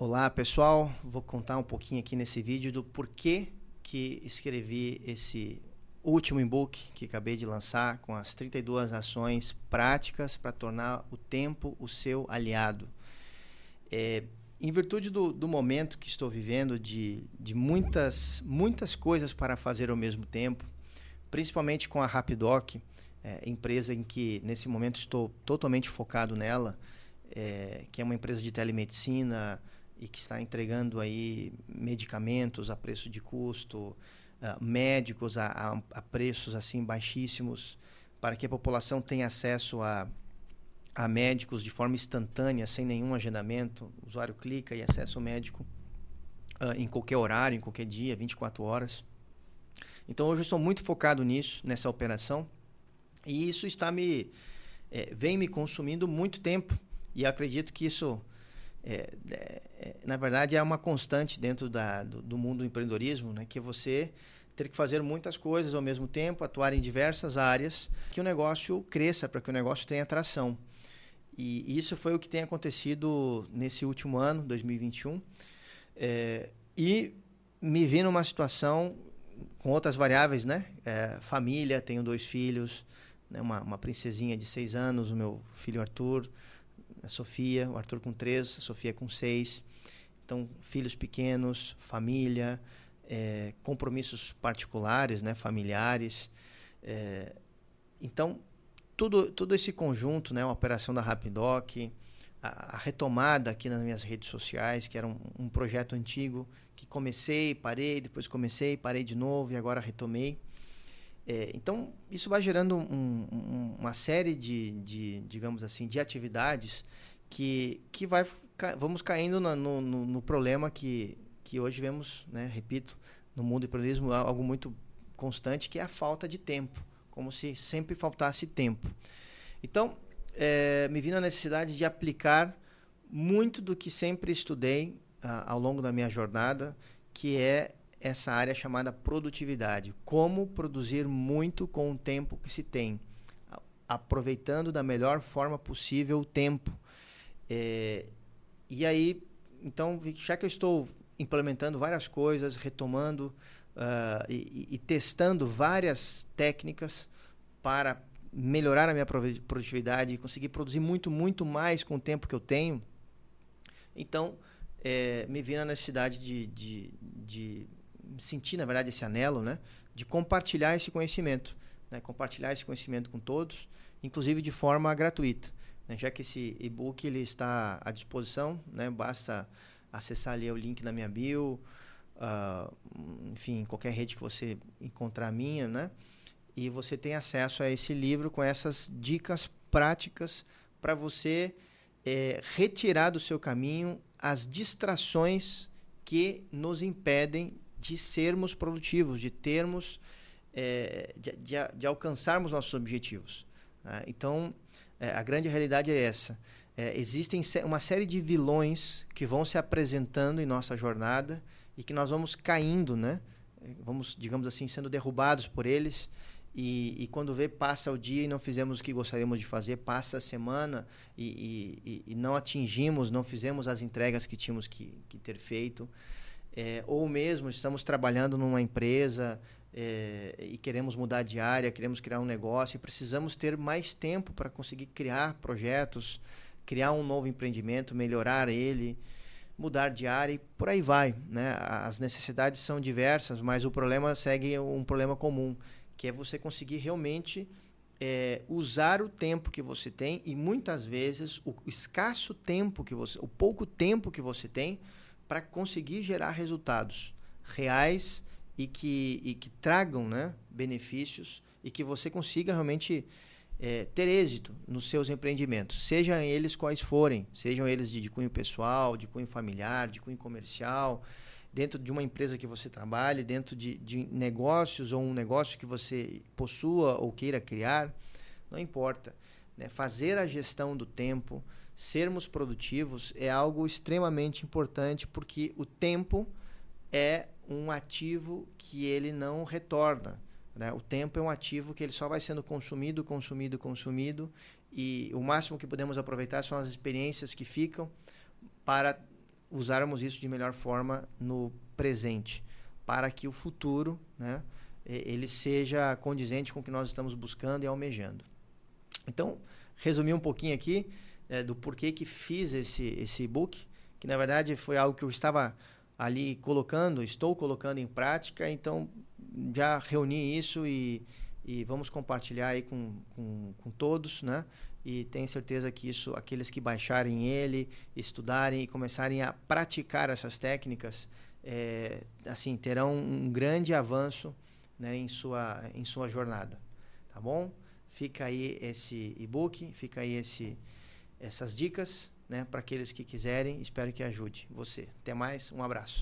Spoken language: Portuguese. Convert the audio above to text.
Olá pessoal, vou contar um pouquinho aqui nesse vídeo do porquê que escrevi esse último e-book que acabei de lançar com as 32 ações práticas para tornar o tempo o seu aliado. É, em virtude do, do, momento que estou vivendo, de, de muitas, muitas coisas para fazer ao mesmo tempo, principalmente com a Rapidoc, é, empresa em que nesse momento estou totalmente focado nela, é, que é uma empresa de telemedicina e que está entregando aí medicamentos a preço de custo, uh, médicos a, a, a, preços assim baixíssimos, para que a população tenha acesso a, a médicos de forma instantânea, sem nenhum agendamento. O usuário clica e acessa o médico uh, em qualquer horário, em qualquer dia, 24 horas. Então hoje eu estou muito focado nisso, nessa operação, e isso está me é, vem me consumindo muito tempo e acredito que isso é, é, é, na verdade é uma constante dentro da, do, do, mundo do empreendedorismo, né, que você ter que fazer muitas coisas ao mesmo tempo, atuar em diversas áreas, que o negócio cresça, para que o negócio tenha atração. E isso foi o que tem acontecido nesse último ano, 2021. É, e me vi numa situação com outras variáveis, né? É, família, tenho dois filhos, né? uma, uma princesinha de seis anos, o meu filho Arthur, a Sofia, o Arthur com três, a Sofia com seis. Então, filhos pequenos, família, é, compromissos particulares, né, familiares. É, então, tudo, todo esse conjunto, né, a operação da Rapidoc, a, a, retomada aqui nas minhas redes sociais, que era um, um projeto antigo, que comecei, parei, depois comecei, parei de novo e agora retomei. É, então, isso vai gerando um, um, uma série de, de, digamos assim, de atividades que, que vai, vamos caindo no, no, no problema que, que hoje vemos, né, repito, no mundo do empreendedorismo, algo muito constante, que é a falta de tempo, como se sempre faltasse tempo. Então, é, me vi na necessidade de aplicar muito do que sempre estudei ah, ao longo da minha jornada, que é essa área chamada produtividade. Como produzir muito com o tempo que se tem, aproveitando da melhor forma possível o tempo. É, e aí, então, já que eu estou implementando várias coisas, retomando uh, e, e, testando várias técnicas para melhorar a minha produtividade e conseguir produzir muito, muito mais com o tempo que eu tenho, então é, me vi na necessidade de, de, de sentir, na verdade, esse anelo, né? De compartilhar esse conhecimento, né? Compartilhar esse conhecimento com todos, inclusive de forma gratuita, né? Já que esse e-book ele está à disposição, né? Basta acessar ali o link na minha bio, uh, enfim, qualquer rede que você encontrar minha, né? E você tem acesso a esse livro com essas dicas práticas para você é, retirar do seu caminho as distrações que nos impedem de sermos produtivos, de termos, é, de, de, de, alcançarmos nossos objetivos. Né? Então, é, a grande realidade é essa. É, existem uma série de vilões que vão se apresentando em nossa jornada e que nós vamos caindo, né? Vamos, digamos assim, sendo derrubados por eles. E, e, quando vê, passa o dia e não fizemos o que gostaríamos de fazer, passa a semana e, e, e não atingimos, não fizemos as entregas que tínhamos que, que ter feito. É, ou mesmo estamos trabalhando numa empresa é, e queremos mudar de área, queremos criar um negócio e precisamos ter mais tempo para conseguir criar projetos, criar um novo empreendimento, melhorar ele, mudar de área e por aí vai. Né? As necessidades são diversas, mas o problema segue um problema comum, que é você conseguir realmente é, usar o tempo que você tem e muitas vezes o escasso tempo que você, o pouco tempo que você tem para conseguir gerar resultados reais e que, e que tragam né, benefícios e que você consiga realmente é, ter êxito nos seus empreendimentos, sejam eles quais forem, sejam eles de, de cunho pessoal, de cunho familiar, de cunho comercial, dentro de uma empresa que você trabalhe, dentro de, de negócios ou um negócio que você possua ou queira criar, não importa. Né? Fazer a gestão do tempo, sermos produtivos é algo extremamente importante porque o tempo é um ativo que ele não retorna. Né? O tempo é um ativo que ele só vai sendo consumido, consumido, consumido e o máximo que podemos aproveitar são as experiências que ficam para usarmos isso de melhor forma no presente, para que o futuro, né, ele seja condizente com o que nós estamos buscando e almejando. Então, resumir um pouquinho aqui é, do porquê que fiz esse, esse e-book, que na verdade foi algo que eu estava ali colocando, estou colocando em prática, então já reuni isso e, e vamos compartilhar aí com, com, com todos, né? E tenho certeza que isso, aqueles que baixarem ele, estudarem e começarem a praticar essas técnicas, é, assim, terão um grande avanço né, em, sua, em sua jornada, tá bom? Fica aí esse e-book, fica aí esse, essas dicas, né, para aqueles que quiserem. Espero que ajude você. Até mais, um abraço.